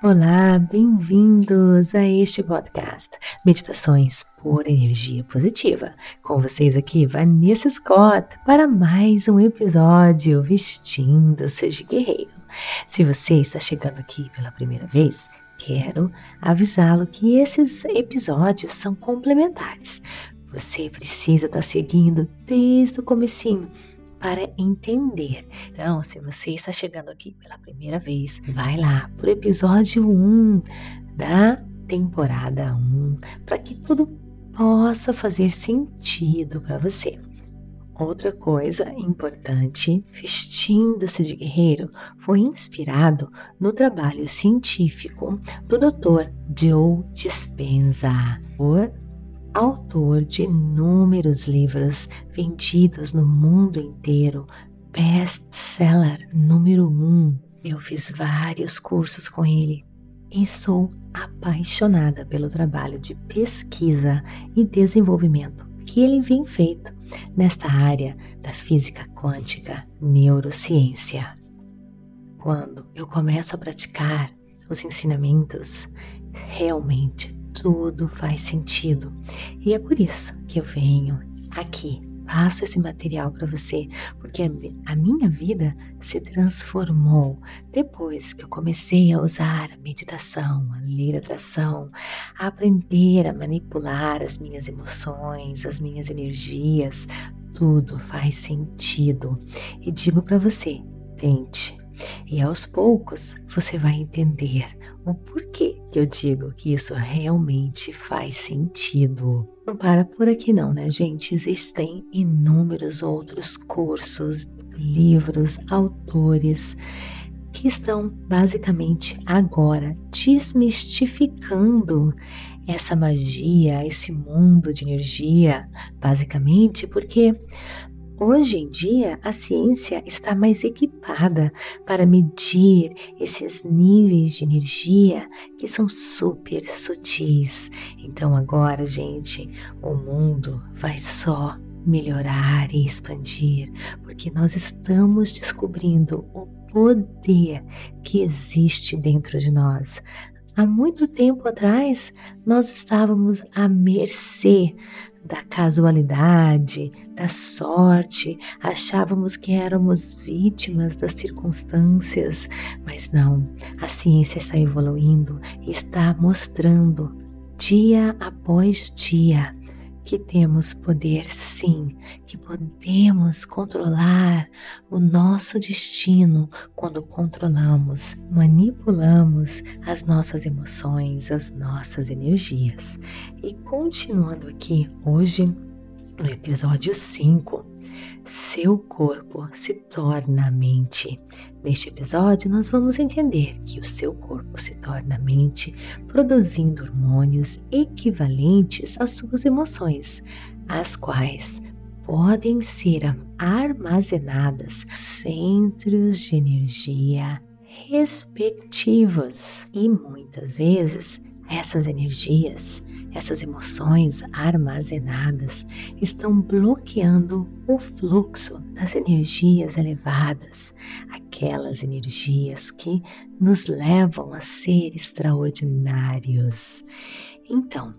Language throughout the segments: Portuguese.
Olá, bem-vindos a este podcast Meditações por Energia Positiva. Com vocês aqui, Vanessa Scott, para mais um episódio Vestindo-se de Guerreiro. Se você está chegando aqui pela primeira vez, quero avisá-lo que esses episódios são complementares. Você precisa estar seguindo desde o comecinho para entender. Então, se você está chegando aqui pela primeira vez, vai lá para o episódio 1 da temporada 1 para que tudo possa fazer sentido para você. Outra coisa importante, Vestindo-se de Guerreiro foi inspirado no trabalho científico do Dr. Joe Dispenza, por autor de inúmeros livros vendidos no mundo inteiro, best-seller número um. Eu fiz vários cursos com ele e sou apaixonada pelo trabalho de pesquisa e desenvolvimento que ele vem feito nesta área da física quântica, neurociência. Quando eu começo a praticar os ensinamentos, realmente tudo faz sentido. E é por isso que eu venho aqui, passo esse material para você, porque a minha vida se transformou depois que eu comecei a usar a meditação, a ler atração, a aprender a manipular as minhas emoções, as minhas energias. Tudo faz sentido. E digo para você, tente e aos poucos você vai entender o porquê que eu digo que isso realmente faz sentido. Não para por aqui não, né, gente? Existem inúmeros outros cursos, livros, autores que estão basicamente agora desmistificando essa magia, esse mundo de energia, basicamente porque Hoje em dia, a ciência está mais equipada para medir esses níveis de energia que são super sutis. Então, agora, gente, o mundo vai só melhorar e expandir, porque nós estamos descobrindo o poder que existe dentro de nós. Há muito tempo atrás, nós estávamos à mercê da casualidade, da sorte, achávamos que éramos vítimas das circunstâncias, mas não, a ciência está evoluindo e está mostrando dia após dia que temos poder sim, que podemos controlar o nosso destino quando controlamos, manipulamos as nossas emoções, as nossas energias. E continuando aqui hoje no episódio 5, seu corpo se torna mente. Neste episódio, nós vamos entender que o seu corpo se torna mente produzindo hormônios equivalentes às suas emoções, as quais podem ser armazenadas centros de energia respectivos e muitas vezes essas energias essas emoções armazenadas estão bloqueando o fluxo das energias elevadas, aquelas energias que nos levam a ser extraordinários. Então,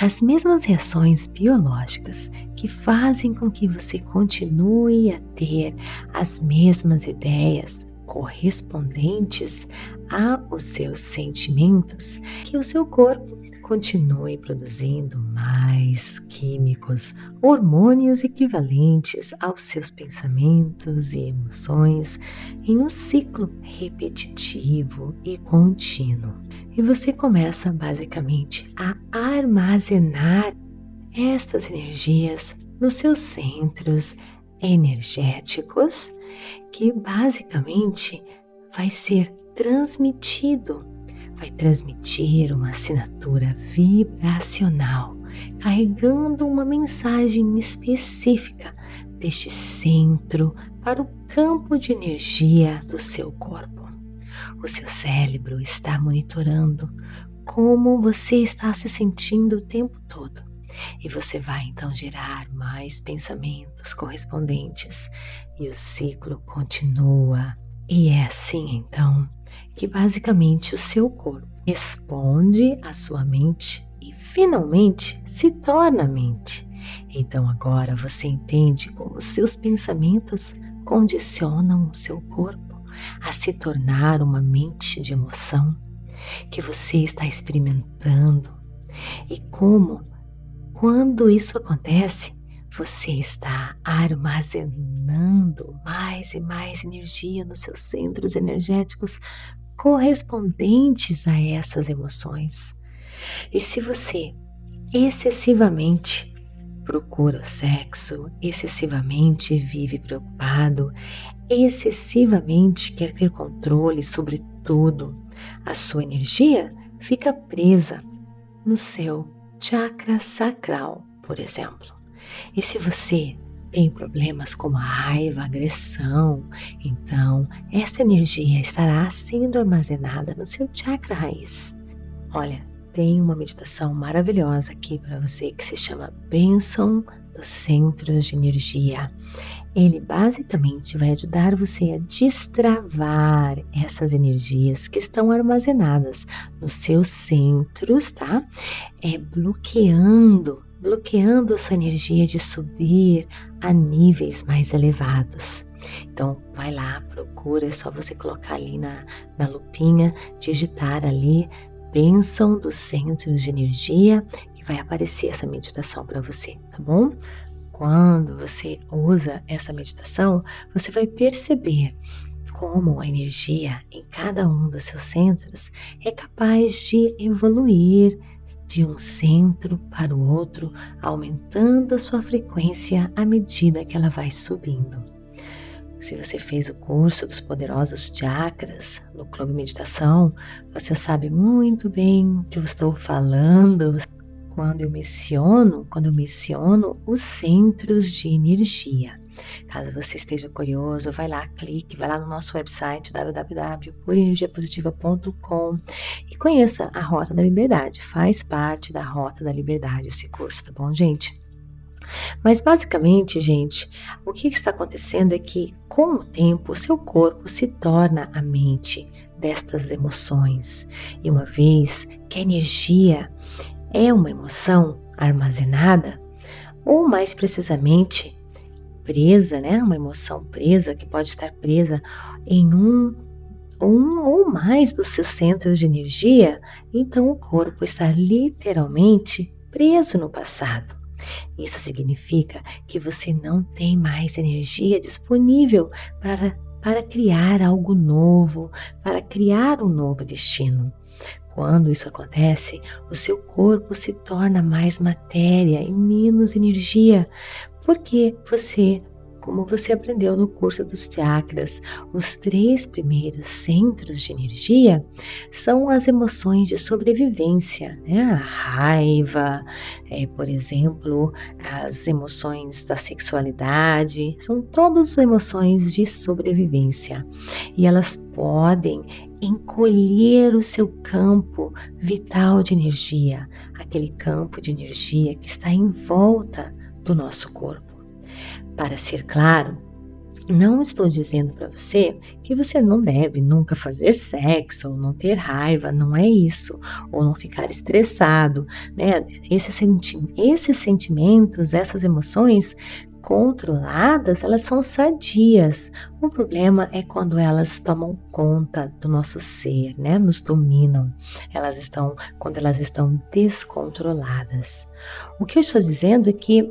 as mesmas reações biológicas que fazem com que você continue a ter as mesmas ideias correspondentes aos seus sentimentos que o seu corpo continue produzindo mais químicos, hormônios equivalentes aos seus pensamentos e emoções em um ciclo repetitivo e contínuo. E você começa basicamente a armazenar estas energias nos seus centros energéticos, que basicamente vai ser transmitido vai transmitir uma assinatura vibracional, carregando uma mensagem específica deste centro para o campo de energia do seu corpo. O seu cérebro está monitorando como você está se sentindo o tempo todo. E você vai então gerar mais pensamentos correspondentes, e o ciclo continua E é assim então que basicamente o seu corpo responde à sua mente e finalmente se torna mente. Então agora você entende como seus pensamentos condicionam o seu corpo a se tornar uma mente de emoção que você está experimentando e como, quando isso acontece, você está armazenando mais e mais energia nos seus centros energéticos correspondentes a essas emoções. E se você excessivamente procura o sexo, excessivamente vive preocupado, excessivamente quer ter controle sobre tudo, a sua energia fica presa no seu chakra sacral, por exemplo. E se você tem problemas como a raiva, a agressão, então essa energia estará sendo armazenada no seu chakra raiz. Olha, tem uma meditação maravilhosa aqui para você que se chama Bênção dos Centros de Energia. Ele basicamente vai ajudar você a destravar essas energias que estão armazenadas nos seus centros, tá? É bloqueando, bloqueando a sua energia de subir a níveis mais elevados. Então, vai lá, procura, é só você colocar ali na, na lupinha, digitar ali bênção dos centros de energia que vai aparecer essa meditação para você, tá bom? Quando você usa essa meditação, você vai perceber como a energia em cada um dos seus centros é capaz de evoluir de um centro para o outro, aumentando a sua frequência à medida que ela vai subindo. Se você fez o curso dos poderosos chakras no Clube Meditação, você sabe muito bem o que eu estou falando quando eu menciono, quando eu menciono os centros de energia. Caso você esteja curioso, vai lá, clique, vai lá no nosso website www.purenergiapositiva.com e conheça a Rota da Liberdade. Faz parte da Rota da Liberdade esse curso, tá bom, gente? Mas basicamente, gente, o que está acontecendo é que, com o tempo, o seu corpo se torna a mente destas emoções. E uma vez que a energia é uma emoção armazenada, ou mais precisamente, presa, né? Uma emoção presa que pode estar presa em um um ou mais dos seus centros de energia, então o corpo está literalmente preso no passado. Isso significa que você não tem mais energia disponível para, para criar algo novo, para criar um novo destino. Quando isso acontece, o seu corpo se torna mais matéria e menos energia, porque você como você aprendeu no curso dos chakras, os três primeiros centros de energia são as emoções de sobrevivência, né? a raiva, é, por exemplo, as emoções da sexualidade, são todas emoções de sobrevivência e elas podem encolher o seu campo vital de energia, aquele campo de energia que está em volta do nosso corpo. Para ser claro, não estou dizendo para você que você não deve nunca fazer sexo ou não ter raiva, não é isso, ou não ficar estressado, né? Esses, senti esses sentimentos, essas emoções controladas, elas são sadias. O problema é quando elas tomam conta do nosso ser, né? Nos dominam. Elas estão quando elas estão descontroladas. O que eu estou dizendo é que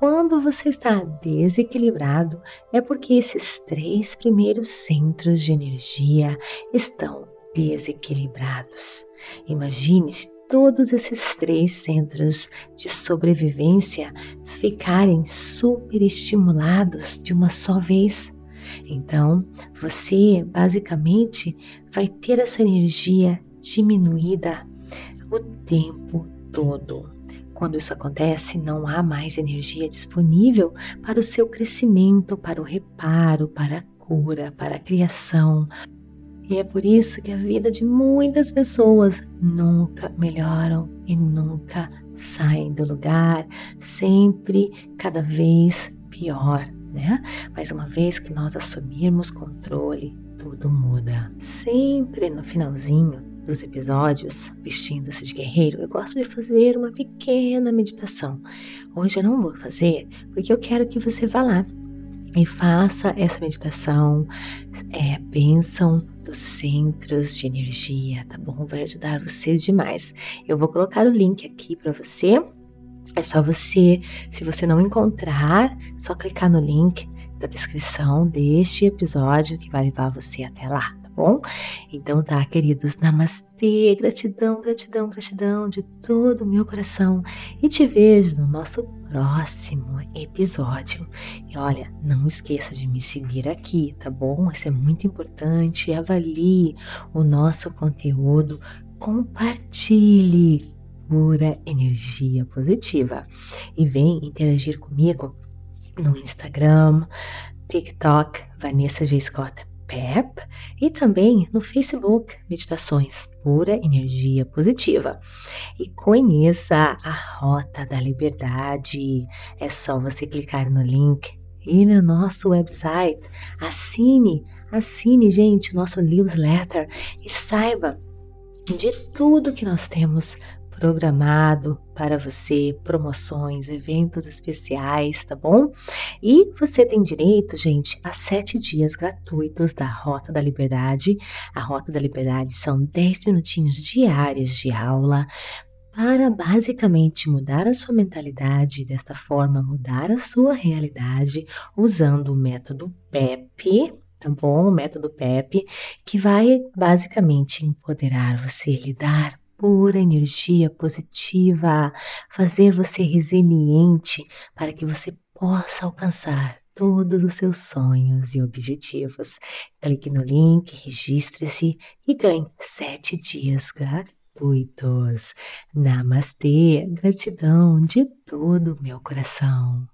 quando você está desequilibrado, é porque esses três primeiros centros de energia estão desequilibrados. Imagine se todos esses três centros de sobrevivência ficarem superestimulados de uma só vez. Então, você basicamente vai ter a sua energia diminuída o tempo todo. Quando isso acontece, não há mais energia disponível para o seu crescimento, para o reparo, para a cura, para a criação. E é por isso que a vida de muitas pessoas nunca melhoram e nunca saem do lugar, sempre cada vez pior. né? Mas uma vez que nós assumirmos controle, tudo muda. Sempre no finalzinho dos episódios, vestindo-se de guerreiro, eu gosto de fazer uma pequena meditação. Hoje eu não vou fazer porque eu quero que você vá lá e faça essa meditação, é, bênção dos centros de energia, tá bom? Vai ajudar você demais. Eu vou colocar o link aqui para você. É só você, se você não encontrar, só clicar no link da descrição deste episódio que vai levar você até lá bom? Então tá, queridos, namastê, gratidão, gratidão, gratidão de todo o meu coração e te vejo no nosso próximo episódio. E olha, não esqueça de me seguir aqui, tá bom? Isso é muito importante. Avalie o nosso conteúdo, compartilhe pura energia positiva e vem interagir comigo no Instagram, TikTok, Vanessa G. Scott PEP e também no Facebook Meditações Pura Energia Positiva. E conheça a Rota da Liberdade. É só você clicar no link e no nosso website. Assine, assine, gente, nosso newsletter e saiba de tudo que nós temos programado para você, promoções, eventos especiais, tá bom? E você tem direito, gente, a sete dias gratuitos da Rota da Liberdade. A Rota da Liberdade são 10 minutinhos diários de aula para basicamente mudar a sua mentalidade, desta forma mudar a sua realidade usando o método PEP, tá bom? O método PEP, que vai basicamente empoderar você, lidar pura energia positiva, fazer você resiliente para que você possa alcançar todos os seus sonhos e objetivos. Clique no link, registre-se e ganhe sete dias gratuitos. Namastê, gratidão de todo o meu coração.